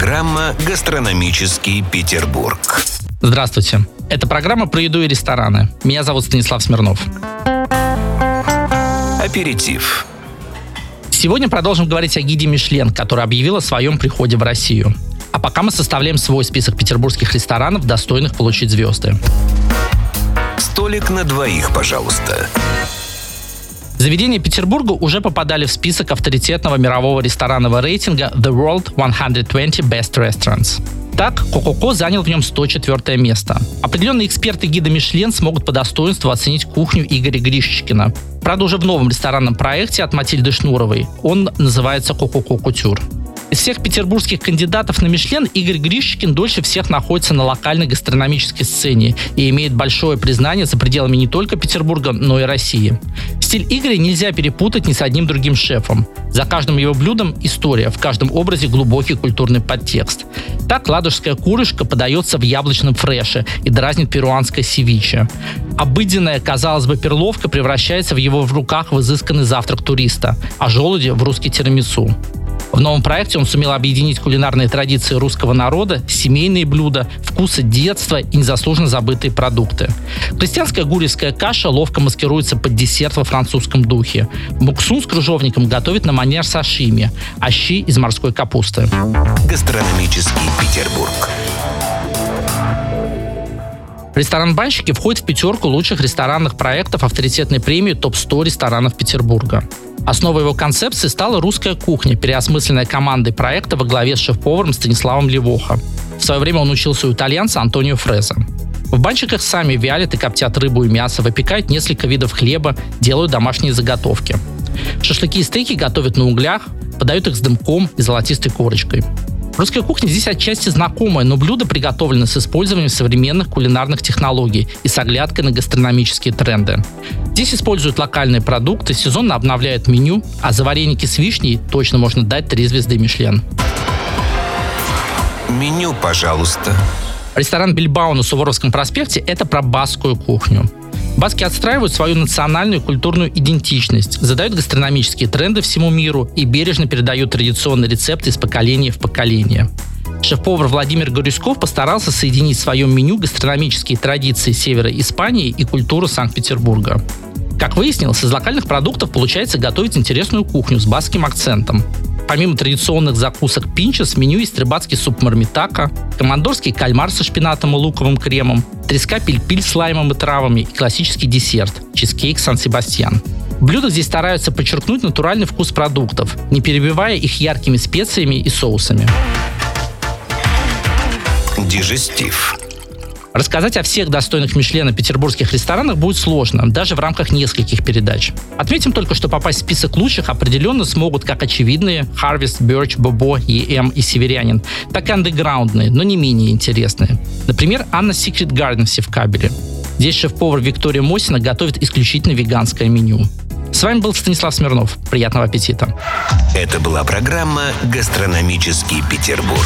Программа «Гастрономический Петербург». Здравствуйте. Это программа про еду и рестораны. Меня зовут Станислав Смирнов. Аперитив. Сегодня продолжим говорить о гиде Мишлен, который объявил о своем приходе в Россию. А пока мы составляем свой список петербургских ресторанов, достойных получить звезды. Столик на двоих, пожалуйста. Заведения Петербурга уже попадали в список авторитетного мирового ресторанного рейтинга The World 120 Best Restaurants. Так, Кококо занял в нем 104 место. Определенные эксперты гида Мишлен смогут по достоинству оценить кухню Игоря Гришечкина. Правда, уже в новом ресторанном проекте от Матильды Шнуровой. Он называется Кококо Кутюр. Из всех петербургских кандидатов на Мишлен Игорь Гришкин дольше всех находится на локальной гастрономической сцене и имеет большое признание за пределами не только Петербурга, но и России. Стиль Игоря нельзя перепутать ни с одним другим шефом. За каждым его блюдом история, в каждом образе глубокий культурный подтекст. Так ладожская курочка подается в яблочном фреше и дразнит перуанское севиче. Обыденная, казалось бы, перловка превращается в его в руках в изысканный завтрак туриста, а желуди в русский тирамису. В новом проекте он сумел объединить кулинарные традиции русского народа, семейные блюда, вкусы детства и незаслуженно забытые продукты. Крестьянская гурьевская каша ловко маскируется под десерт во французском духе. Муксун с кружовником готовят на манер сашими, а щи из морской капусты. Гастрономический Петербург. Ресторан «Банщики» входит в пятерку лучших ресторанных проектов авторитетной премии ТОП-100 ресторанов Петербурга. Основой его концепции стала русская кухня, переосмысленная командой проекта во главе с шеф-поваром Станиславом Левоха. В свое время он учился у итальянца Антонио Фреза. В банчиках сами вялят и коптят рыбу и мясо, выпекают несколько видов хлеба, делают домашние заготовки. Шашлыки и стейки готовят на углях, подают их с дымком и золотистой корочкой. Русская кухня здесь отчасти знакомая, но блюда приготовлены с использованием современных кулинарных технологий и с оглядкой на гастрономические тренды. Здесь используют локальные продукты, сезонно обновляют меню, а за вареники с вишней точно можно дать три звезды Мишлен. Меню, пожалуйста. Ресторан Бильбао на Суворовском проспекте – это про баскую кухню. Баски отстраивают свою национальную и культурную идентичность, задают гастрономические тренды всему миру и бережно передают традиционные рецепты из поколения в поколение. Шеф-повар Владимир Горюсков постарался соединить в своем меню гастрономические традиции севера Испании и культуру Санкт-Петербурга. Как выяснилось, из локальных продуктов получается готовить интересную кухню с баским акцентом. Помимо традиционных закусок пинчес, в меню есть рыбацкий суп мармитака, командорский кальмар со шпинатом и луковым кремом, треска пильпиль с лаймом и травами и классический десерт – чизкейк Сан-Себастьян. В блюдах здесь стараются подчеркнуть натуральный вкус продуктов, не перебивая их яркими специями и соусами. Дижестив. Рассказать о всех достойных Мишлена петербургских ресторанах будет сложно, даже в рамках нескольких передач. Отметим только, что попасть в список лучших определенно смогут как очевидные Harvest, Birch, Бобо, EM и Северянин, так и андеграундные, но не менее интересные. Например, Анна Secret Garden в Севкабеле. Здесь шеф-повар Виктория Мосина готовит исключительно веганское меню. С вами был Станислав Смирнов. Приятного аппетита. Это была программа «Гастрономический Петербург».